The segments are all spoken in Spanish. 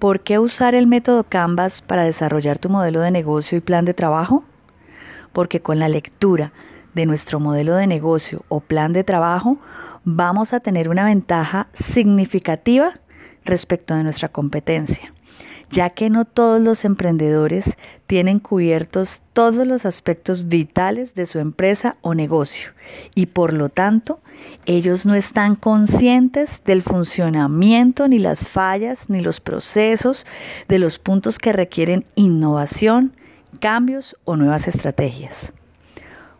¿Por qué usar el método Canvas para desarrollar tu modelo de negocio y plan de trabajo? Porque con la lectura de nuestro modelo de negocio o plan de trabajo vamos a tener una ventaja significativa respecto de nuestra competencia ya que no todos los emprendedores tienen cubiertos todos los aspectos vitales de su empresa o negocio y por lo tanto ellos no están conscientes del funcionamiento ni las fallas ni los procesos de los puntos que requieren innovación, cambios o nuevas estrategias.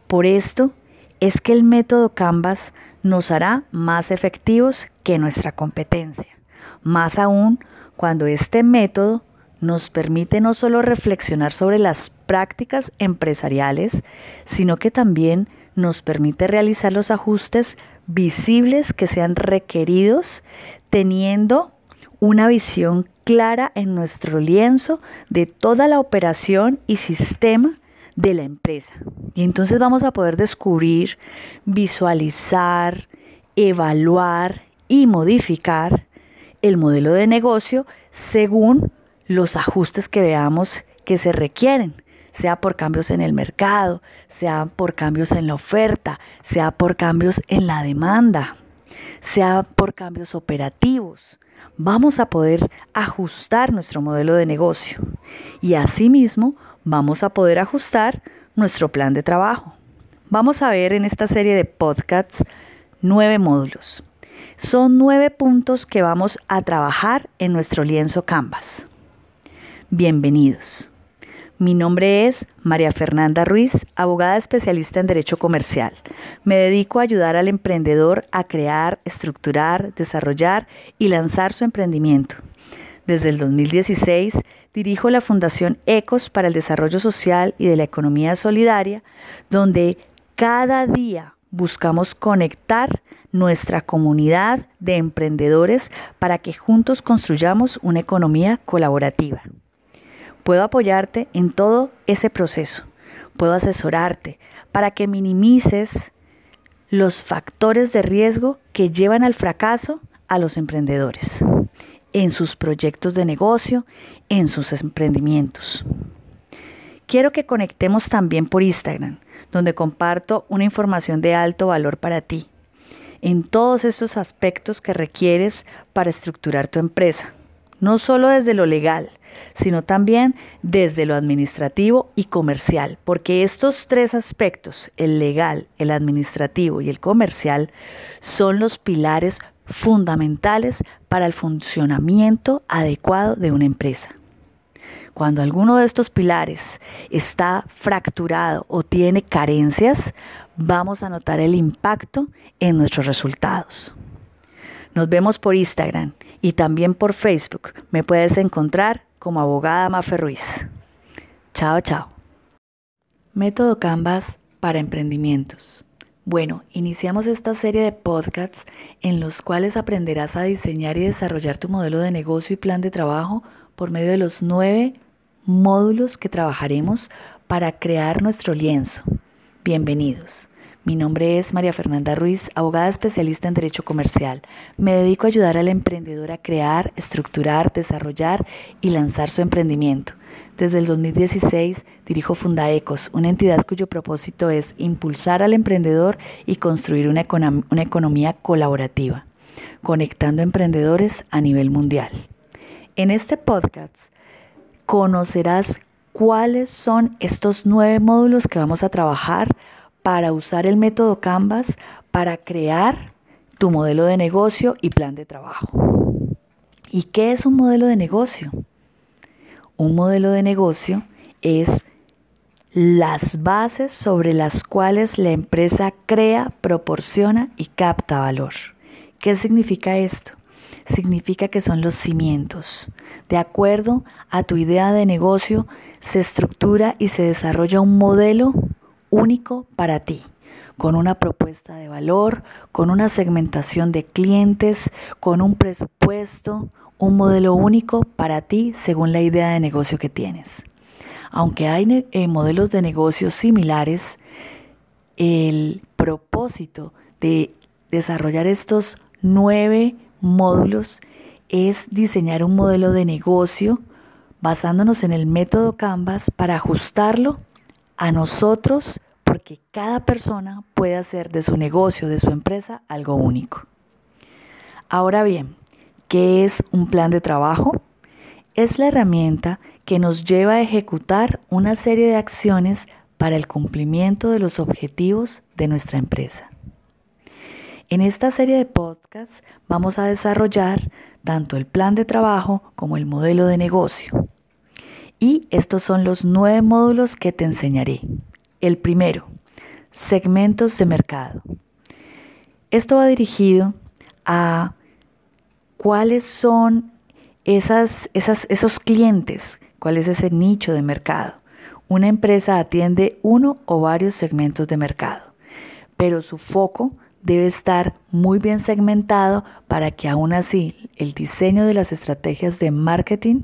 Por esto es que el método Canvas nos hará más efectivos que nuestra competencia, más aún cuando este método nos permite no solo reflexionar sobre las prácticas empresariales, sino que también nos permite realizar los ajustes visibles que sean requeridos teniendo una visión clara en nuestro lienzo de toda la operación y sistema de la empresa. Y entonces vamos a poder descubrir, visualizar, evaluar y modificar el modelo de negocio según los ajustes que veamos que se requieren, sea por cambios en el mercado, sea por cambios en la oferta, sea por cambios en la demanda, sea por cambios operativos. Vamos a poder ajustar nuestro modelo de negocio y asimismo vamos a poder ajustar nuestro plan de trabajo. Vamos a ver en esta serie de podcasts nueve módulos. Son nueve puntos que vamos a trabajar en nuestro lienzo Canvas. Bienvenidos. Mi nombre es María Fernanda Ruiz, abogada especialista en Derecho Comercial. Me dedico a ayudar al emprendedor a crear, estructurar, desarrollar y lanzar su emprendimiento. Desde el 2016 dirijo la Fundación ECOS para el Desarrollo Social y de la Economía Solidaria, donde cada día buscamos conectar nuestra comunidad de emprendedores para que juntos construyamos una economía colaborativa. Puedo apoyarte en todo ese proceso. Puedo asesorarte para que minimices los factores de riesgo que llevan al fracaso a los emprendedores en sus proyectos de negocio, en sus emprendimientos. Quiero que conectemos también por Instagram, donde comparto una información de alto valor para ti, en todos esos aspectos que requieres para estructurar tu empresa, no solo desde lo legal, sino también desde lo administrativo y comercial, porque estos tres aspectos, el legal, el administrativo y el comercial, son los pilares fundamentales para el funcionamiento adecuado de una empresa. Cuando alguno de estos pilares está fracturado o tiene carencias, vamos a notar el impacto en nuestros resultados. Nos vemos por Instagram y también por Facebook. Me puedes encontrar como abogada Mafe Ruiz. Chao, chao. Método Canvas para emprendimientos. Bueno, iniciamos esta serie de podcasts en los cuales aprenderás a diseñar y desarrollar tu modelo de negocio y plan de trabajo por medio de los nueve módulos que trabajaremos para crear nuestro lienzo. Bienvenidos. Mi nombre es María Fernanda Ruiz, abogada especialista en Derecho Comercial. Me dedico a ayudar al emprendedor a crear, estructurar, desarrollar y lanzar su emprendimiento. Desde el 2016 dirijo Fundaecos, una entidad cuyo propósito es impulsar al emprendedor y construir una, una economía colaborativa, conectando emprendedores a nivel mundial. En este podcast conocerás cuáles son estos nueve módulos que vamos a trabajar para usar el método Canvas para crear tu modelo de negocio y plan de trabajo. ¿Y qué es un modelo de negocio? Un modelo de negocio es las bases sobre las cuales la empresa crea, proporciona y capta valor. ¿Qué significa esto? significa que son los cimientos. De acuerdo a tu idea de negocio, se estructura y se desarrolla un modelo único para ti, con una propuesta de valor, con una segmentación de clientes, con un presupuesto, un modelo único para ti según la idea de negocio que tienes. Aunque hay eh, modelos de negocio similares, el propósito de desarrollar estos nueve módulos es diseñar un modelo de negocio basándonos en el método Canvas para ajustarlo a nosotros porque cada persona puede hacer de su negocio, de su empresa, algo único. Ahora bien, ¿qué es un plan de trabajo? Es la herramienta que nos lleva a ejecutar una serie de acciones para el cumplimiento de los objetivos de nuestra empresa. En esta serie de podcasts vamos a desarrollar tanto el plan de trabajo como el modelo de negocio. Y estos son los nueve módulos que te enseñaré. El primero, segmentos de mercado. Esto va dirigido a cuáles son esas, esos clientes, cuál es ese nicho de mercado. Una empresa atiende uno o varios segmentos de mercado, pero su foco debe estar muy bien segmentado para que aún así el diseño de las estrategias de marketing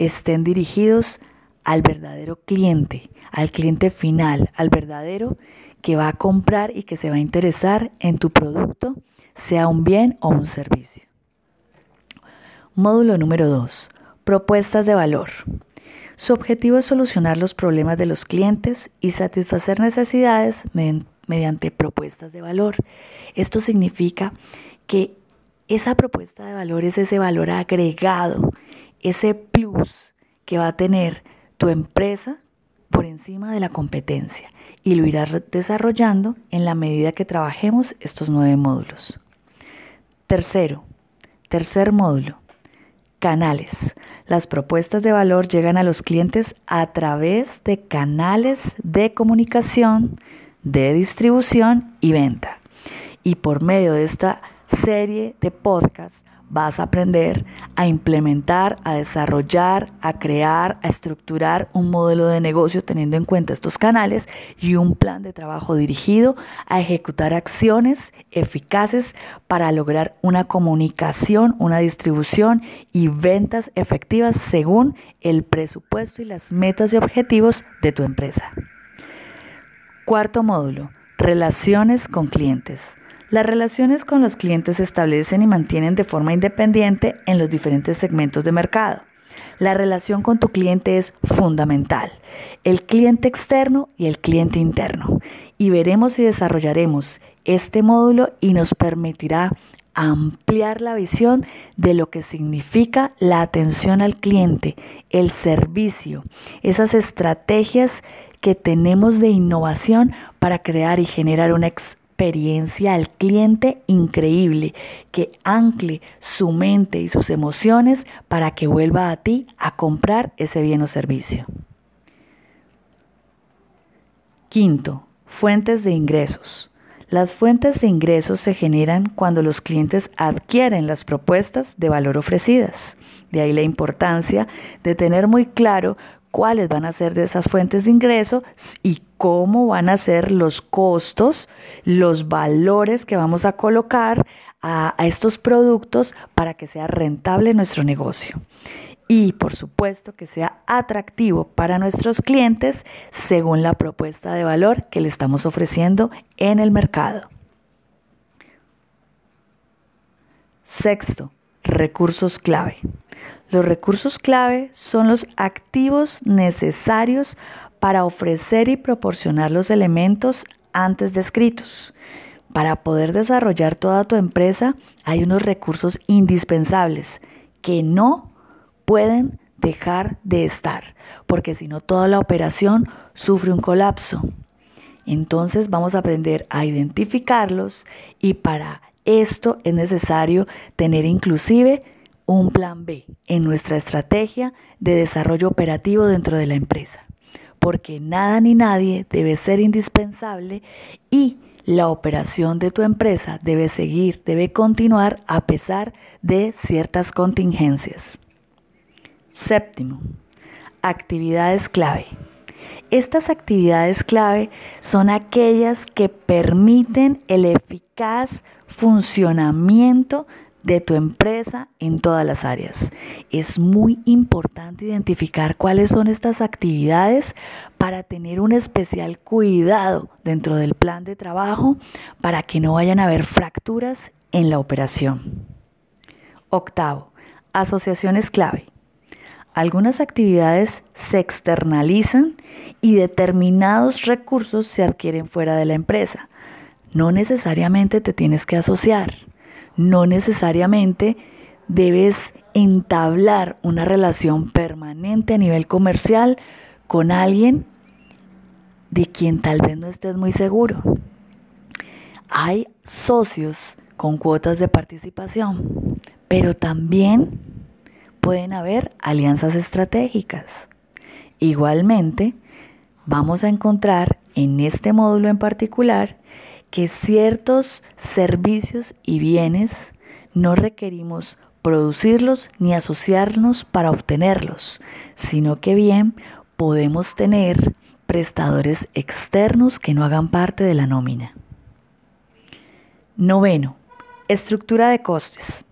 estén dirigidos al verdadero cliente, al cliente final, al verdadero que va a comprar y que se va a interesar en tu producto, sea un bien o un servicio. Módulo número 2. Propuestas de valor. Su objetivo es solucionar los problemas de los clientes y satisfacer necesidades mediante propuestas de valor. Esto significa que esa propuesta de valor es ese valor agregado, ese plus que va a tener tu empresa por encima de la competencia y lo irás desarrollando en la medida que trabajemos estos nueve módulos. Tercero, tercer módulo, canales. Las propuestas de valor llegan a los clientes a través de canales de comunicación, de distribución y venta. Y por medio de esta serie de podcasts vas a aprender a implementar, a desarrollar, a crear, a estructurar un modelo de negocio teniendo en cuenta estos canales y un plan de trabajo dirigido a ejecutar acciones eficaces para lograr una comunicación, una distribución y ventas efectivas según el presupuesto y las metas y objetivos de tu empresa. Cuarto módulo, relaciones con clientes. Las relaciones con los clientes se establecen y mantienen de forma independiente en los diferentes segmentos de mercado. La relación con tu cliente es fundamental, el cliente externo y el cliente interno. Y veremos y desarrollaremos este módulo y nos permitirá ampliar la visión de lo que significa la atención al cliente, el servicio, esas estrategias que tenemos de innovación para crear y generar una experiencia al cliente increíble que ancle su mente y sus emociones para que vuelva a ti a comprar ese bien o servicio. Quinto, fuentes de ingresos. Las fuentes de ingresos se generan cuando los clientes adquieren las propuestas de valor ofrecidas. De ahí la importancia de tener muy claro cuáles van a ser de esas fuentes de ingreso y cómo van a ser los costos, los valores que vamos a colocar a, estos productos para que sea rentable nuestro negocio. Y por supuesto que sea atractivo para nuestros clientes según la propuesta de valor que le estamos ofreciendo en el mercado. Sexto, recursos clave. Los recursos clave son los activos necesarios para ofrecer y proporcionar los elementos antes descritos. Para poder desarrollar toda tu empresa hay unos recursos indispensables que no pueden dejar de estar, porque si no toda la operación sufre un colapso. Entonces vamos a aprender a identificarlos y para esto es necesario tener inclusive un plan B en nuestra estrategia de desarrollo operativo dentro de la empresa, porque nada ni nadie debe ser indispensable y la operación de tu empresa debe seguir, debe continuar a pesar de ciertas contingencias. Séptimo, actividades clave. Estas actividades clave son aquellas que permiten el eficaz funcionamiento de tu empresa en todas las áreas. Es muy importante identificar cuáles son estas actividades para tener un especial cuidado dentro del plan de trabajo para que no vayan a haber fracturas en la operación. Octavo, Asociaciones clave. Algunas actividades se externalizan y determinados recursos se adquieren fuera de la empresa. No necesariamente te tienes que asociar, no necesariamente debes entablar una relación permanente a nivel comercial con alguien de quien tal vez no estés muy seguro. Hay socios con cuotas de participación, pero también pueden haber alianzas estratégicas. Igualmente, vamos a encontrar en este módulo en particular que ciertos servicios y bienes no requerimos producirlos ni asociarnos para obtenerlos, sino que bien podemos tener prestadores externos que no hagan parte de la nómina. Noveno, estructura de costes.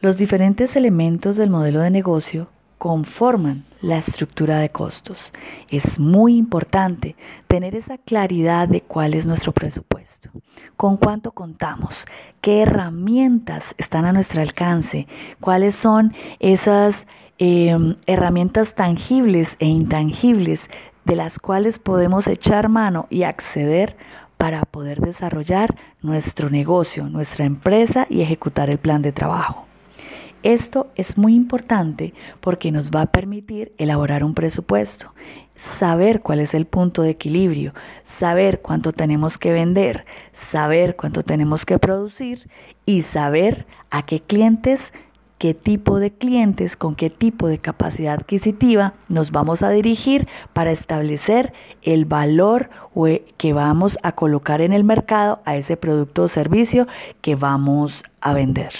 Los diferentes elementos del modelo de negocio conforman la estructura de costos. Es muy importante tener esa claridad de cuál es nuestro presupuesto, con cuánto contamos, qué herramientas están a nuestro alcance, cuáles son esas em, herramientas tangibles e intangibles de las cuales podemos echar mano y acceder para poder desarrollar nuestro negocio, nuestra empresa y ejecutar el plan de trabajo. Esto es muy importante porque nos va a permitir elaborar un presupuesto, saber cuál es el punto de equilibrio, saber cuánto tenemos que vender, saber cuánto tenemos que producir y saber a qué clientes qué tipo de clientes, con qué tipo de capacidad adquisitiva nos vamos a dirigir para establecer el valor que vamos a colocar en el mercado a ese producto o servicio que vamos a vender.